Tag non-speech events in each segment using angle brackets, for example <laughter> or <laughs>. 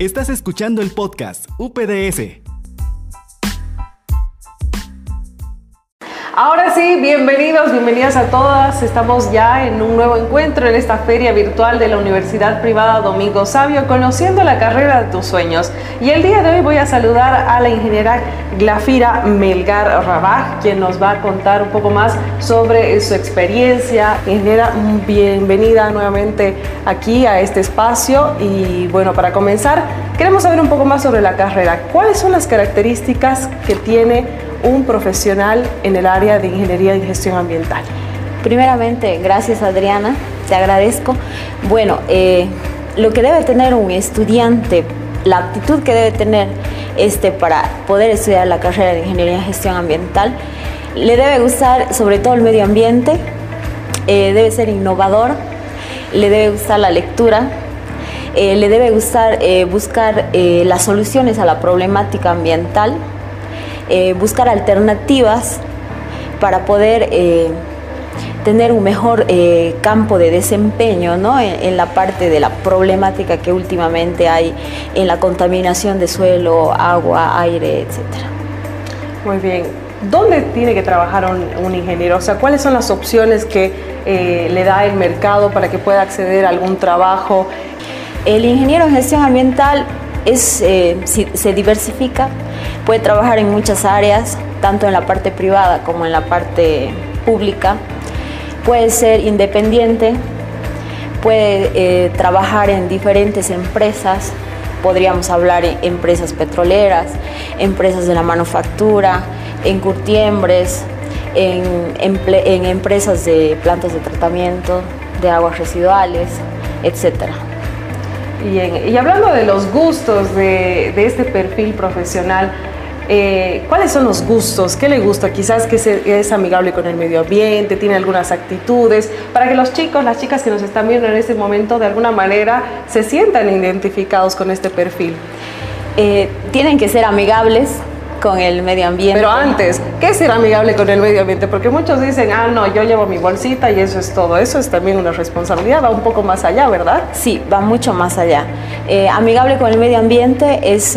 Estás escuchando el podcast UPDS. Sí, bienvenidos, bienvenidas a todas. Estamos ya en un nuevo encuentro en esta feria virtual de la Universidad Privada Domingo Sabio, conociendo la carrera de tus sueños. Y el día de hoy voy a saludar a la ingeniera Glafira Melgar Rabaj, quien nos va a contar un poco más sobre su experiencia. Ingeniera, bienvenida nuevamente aquí a este espacio. Y bueno, para comenzar, queremos saber un poco más sobre la carrera. ¿Cuáles son las características que tiene un profesional en el área de ingeniería y gestión ambiental? Primeramente, gracias Adriana, te agradezco. Bueno, eh, lo que debe tener un estudiante, la actitud que debe tener este, para poder estudiar la carrera de ingeniería y gestión ambiental, le debe gustar sobre todo el medio ambiente, eh, debe ser innovador, le debe gustar la lectura, eh, le debe gustar buscar las soluciones a la problemática ambiental, eh, buscar alternativas para poder eh, tener un mejor eh, campo de desempeño ¿no? en, la parte de la problemática que últimamente hay en la contaminación de suelo, agua, aire, etc. Muy bien. ¿Dónde tiene que trabajar un, ingeniero? O sea, ¿cuáles son las opciones que le da el mercado para que pueda acceder a algún trabajo? El ingeniero en gestión ambiental es, se diversifica Puede trabajar en muchas áreas, tanto en la parte privada como en la parte pública. Puede ser independiente, puede eh, trabajar en diferentes empresas, podríamos hablar de empresas petroleras, empresas de la manufactura, en curtiembres, en, en, empresas de plantas de tratamiento de aguas residuales, etc. Y, hablando de los gustos de, de este perfil profesional, eh, ¿Cuáles son los gustos? ¿Qué le gusta? Quizás que es amigable con el medio ambiente, tiene algunas actitudes, para que los chicos, las chicas que nos están viendo en este momento, de alguna manera se sientan identificados con este perfil. Eh, tienen que ser amigables con el medio ambiente. Pero antes, ¿qué es ser amigable con el medio ambiente? Porque muchos dicen, ah, no, yo llevo mi bolsita y eso es todo. Eso es también una responsabilidad, va un poco más allá, ¿verdad? Sí, va mucho más allá. Eh, amigable con el medio ambiente es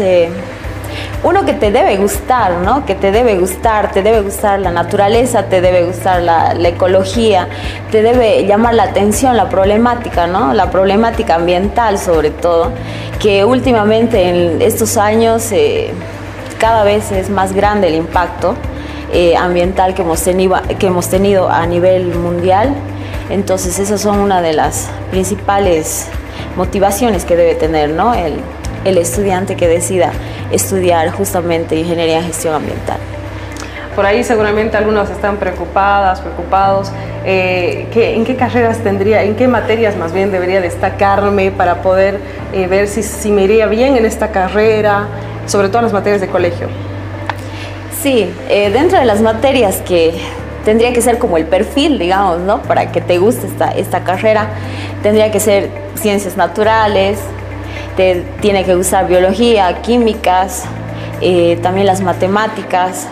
uno que te debe gustar, ¿no? Que te debe gustar, te debe gustar la naturaleza, te debe gustar la, ecología, te debe llamar la atención la problemática, ¿no? La problemática ambiental sobre todo, que últimamente en estos años eh, cada vez es más grande el impacto eh, ambiental que hemos, tenido, que hemos tenido a nivel mundial. Entonces esas son una de las principales motivaciones que debe tener, ¿no? El, el estudiante que decida estudiar justamente ingeniería en gestión ambiental. Por ahí seguramente algunos están preocupadas, preocupados. Eh, ¿En qué carreras tendría, en qué materias más bien debería destacarme para poder eh, ver si, si me iría bien en esta carrera, sobre todo en las materias de colegio? Sí, eh, dentro de las materias que tendría que ser como el perfil, digamos, ¿no? Para que te guste esta, esta carrera, tendría que ser ciencias naturales, tiene que usar biología, químicas, eh, también las matemáticas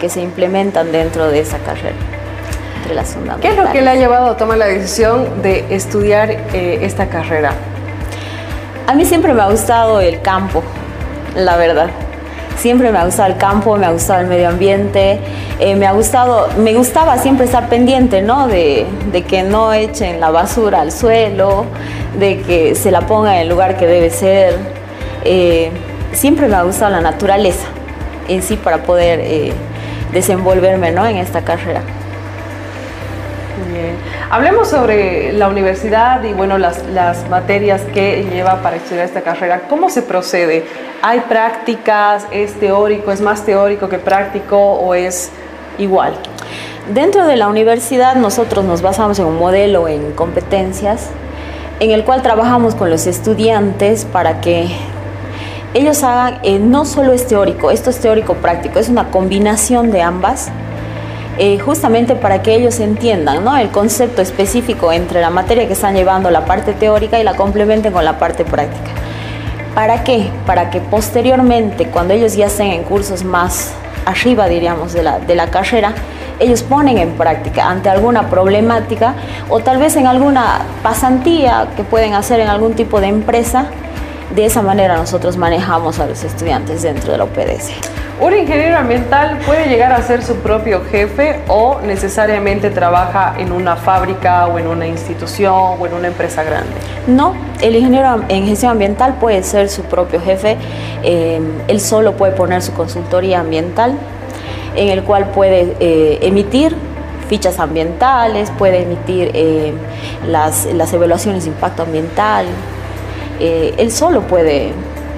que se implementan dentro de esa carrera. Entre las ¿Qué es lo que le ha llevado a tomar la decisión de estudiar eh, esta carrera? A mí siempre me ha gustado el campo, la verdad. Siempre me ha gustado el campo, me ha gustado el medio ambiente, eh, me ha gustado, me gustaba siempre estar pendiente, ¿no? De, de que no echen la basura al suelo, de que se la ponga en el lugar que debe ser. Eh, siempre me ha gustado la naturaleza en sí para poder eh, desenvolverme en esta carrera. Bien. Hablemos sobre la universidad y bueno, las, las, materias que lleva para estudiar esta carrera. ¿Cómo se procede? ¿Hay prácticas? ¿Es teórico? ¿Es más teórico que práctico o es igual? Dentro de la universidad nosotros nos basamos en un modelo en competencias en el cual trabajamos con los estudiantes para que ellos hagan, eh, no solo es teórico, esto es teórico práctico, es una combinación de ambas, eh, justamente para que ellos entiendan ¿no? el concepto específico entre la materia que están llevando, la parte teórica, y la complementen con la parte práctica. ¿Para qué? Para que posteriormente, cuando ellos ya estén en cursos más arriba, diríamos, de la, de la carrera, ellos ponen en práctica ante alguna problemática o tal vez en alguna pasantía que pueden hacer en algún tipo de empresa, de esa manera nosotros manejamos a los estudiantes dentro de la UPDS. ¿Un ingeniero ambiental puede llegar a ser su propio jefe o necesariamente trabaja en una fábrica o en una institución o en una empresa grande? No, el ingeniero en gestión ambiental puede ser su propio jefe. Eh, él solo puede poner su consultoría ambiental en el cual puede eh, emitir fichas ambientales, puede emitir eh, las, las evaluaciones de impacto ambiental, eh, él solo puede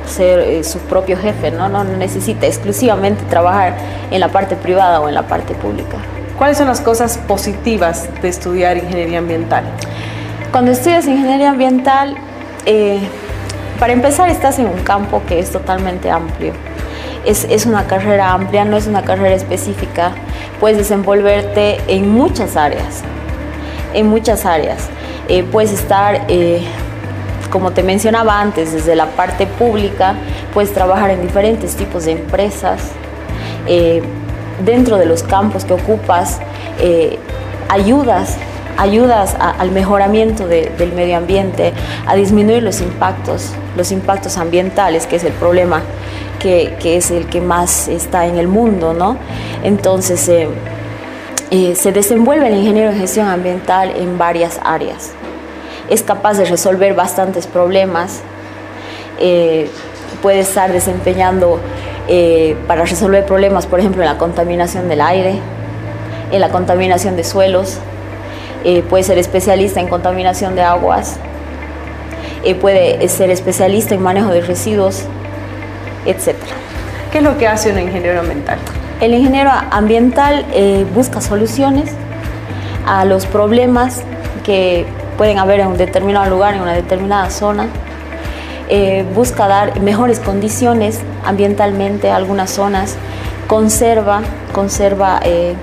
ser su propio jefe, ¿no? no necesita exclusivamente trabajar en la parte privada o en la parte pública. ¿Cuáles son las cosas positivas de estudiar ingeniería ambiental? Cuando estudias ingeniería ambiental, eh, para empezar estás en un campo que es totalmente amplio. Es, es, una carrera amplia, no es una carrera específica. Puedes desenvolverte en muchas áreas, en muchas áreas. puedes estar como te mencionaba antes, desde la parte pública puedes trabajar en diferentes tipos de empresas. Eh, dentro de los campos que ocupas, eh, ayudas, ayudas al mejoramiento del medio ambiente, a disminuir los impactos, los impactos ambientales, que es el problema que, es el que más está en el mundo, ¿no? Entonces, eh, se desenvuelve el ingeniero en gestión ambiental en varias áreas es capaz de resolver bastantes problemas, eh, puede estar desempeñando eh, para resolver problemas, por ejemplo, en la contaminación del aire, en la contaminación de suelos, eh, puede ser especialista en contaminación de aguas, puede ser especialista en manejo de residuos, etc. ¿Qué es lo que hace un ingeniero ambiental? El ingeniero ambiental busca soluciones a los problemas que pueden haber en un determinado lugar, en una determinada zona. Eh, busca dar mejores condiciones ambientalmente a algunas zonas, conserva, conserva eh,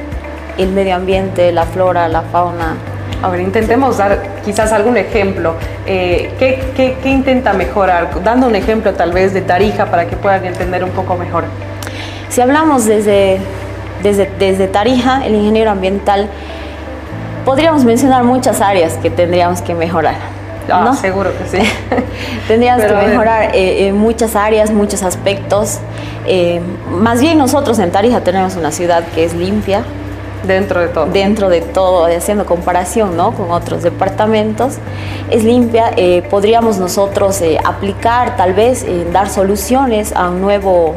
el medio ambiente, la flora, la fauna. A ver, intentemos dar quizás algún ejemplo. Eh, ¿qué, qué, qué, intenta mejorar? Dando un ejemplo tal vez de Tarija para que puedan entender un poco mejor. Si hablamos desde, desde, desde Tarija, el ingeniero ambiental podríamos mencionar muchas áreas que tendríamos que mejorar. Ah, ¿no? seguro que sí. <laughs> tendríamos que mejorar eh, en muchas áreas, muchos aspectos. Eh, más bien nosotros en Tarija tenemos una ciudad que es limpia. Dentro de todo. Dentro de todo, haciendo comparación ¿no? con otros departamentos, es limpia. Eh, podríamos nosotros aplicar, tal vez, dar soluciones a un nuevo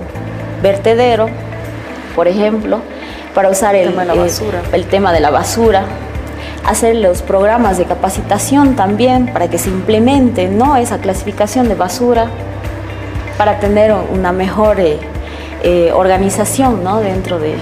vertedero, por ejemplo, para usar el, tema de la basura. el tema de la basura hacer los programas de capacitación también para que se implemente ¿no? esa clasificación de basura para tener una mejor eh, eh, organización ¿no? dentro de,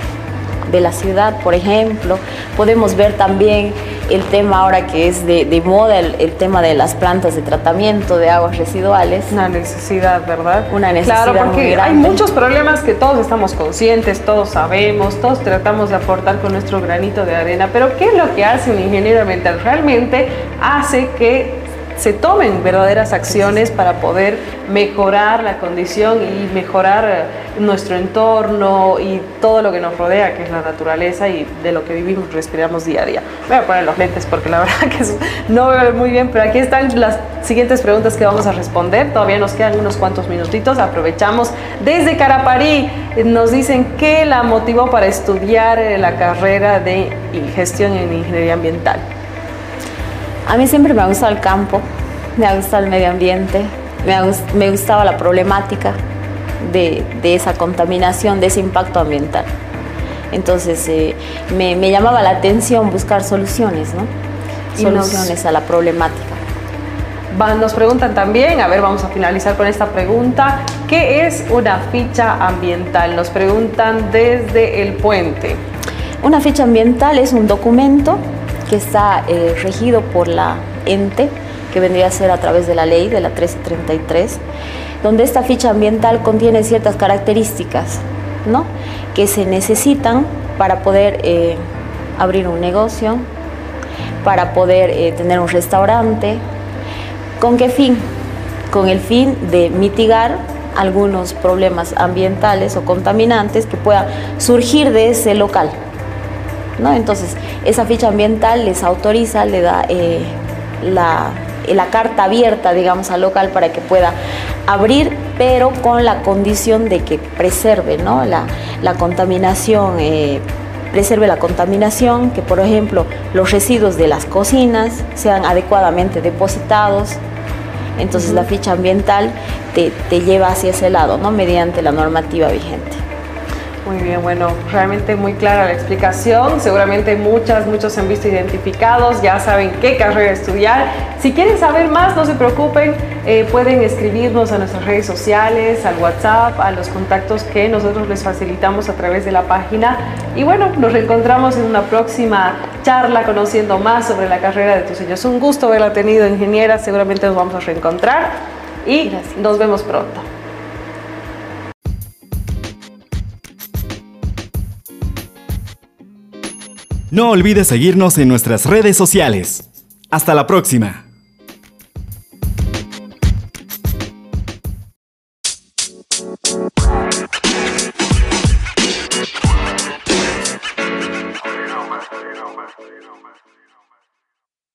de la ciudad, por ejemplo. Podemos ver también el tema ahora que es de, moda, el, tema de las plantas de tratamiento de aguas residuales. Una necesidad, ¿verdad? Una necesidad. Claro, porque hay muchos problemas que todos estamos conscientes, todos sabemos, todos tratamos de aportar con nuestro granito de arena, pero ¿qué es lo que hace un ingeniero ambiental? Realmente hace que se tomen verdaderas acciones para poder mejorar la condición y mejorar eh, nuestro entorno y todo lo que nos rodea, que es la naturaleza y de lo que vivimos, respiramos día a día. Voy a poner los lentes porque la <laughs> verdad que no veo muy bien, pero aquí están las siguientes preguntas que vamos a responder. Todavía nos quedan unos cuantos minutitos, aprovechamos. Desde Caraparí eh, nos dicen que la motivó para estudiar eh, la carrera de gestión en ingeniería ambiental. A mí siempre me ha gustado el campo, me ha gustado el medio ambiente, me, gustaba la problemática de, esa contaminación, de ese impacto ambiental. Entonces eh, me, llamaba la atención buscar soluciones, ¿no? Soluciones a la problemática. nos preguntan también, a ver, vamos a finalizar con esta pregunta, ¿qué es una ficha ambiental? Nos preguntan desde el puente. Una ficha ambiental es un documento que está eh, regido por la ente, que vendría a ser a través de la ley de la 1333, donde esta ficha ambiental contiene ciertas características ¿no? que se necesitan para poder eh, abrir un negocio, para poder eh, tener un restaurante. ¿Con qué fin? Con el fin de mitigar algunos problemas ambientales o contaminantes que puedan surgir de ese local. Entonces, esa ficha ambiental les autoriza, le da eh, la, carta abierta, digamos, al local para que pueda abrir, pero con la condición de que preserve ¿no? la, la contaminación. Eh, preserve la contaminación, que por ejemplo los residuos de las cocinas sean adecuadamente depositados. Entonces la ficha ambiental te, te lleva hacia ese lado, ¿no? mediante la normativa vigente. Muy bien, bueno, realmente muy clara la explicación. Seguramente muchas, muchos se han visto identificados, ya saben qué carrera estudiar. Si quieren saber más, no se preocupen, eh, pueden escribirnos a nuestras redes sociales, al WhatsApp, a los contactos que nosotros les facilitamos a través de la página. Y bueno, nos reencontramos en una próxima charla conociendo más sobre la carrera de tus sueños. Un gusto haberla tenido, ingeniera. Seguramente nos vamos a reencontrar y nos vemos pronto. No olvides seguirnos en nuestras redes sociales. Hasta la próxima.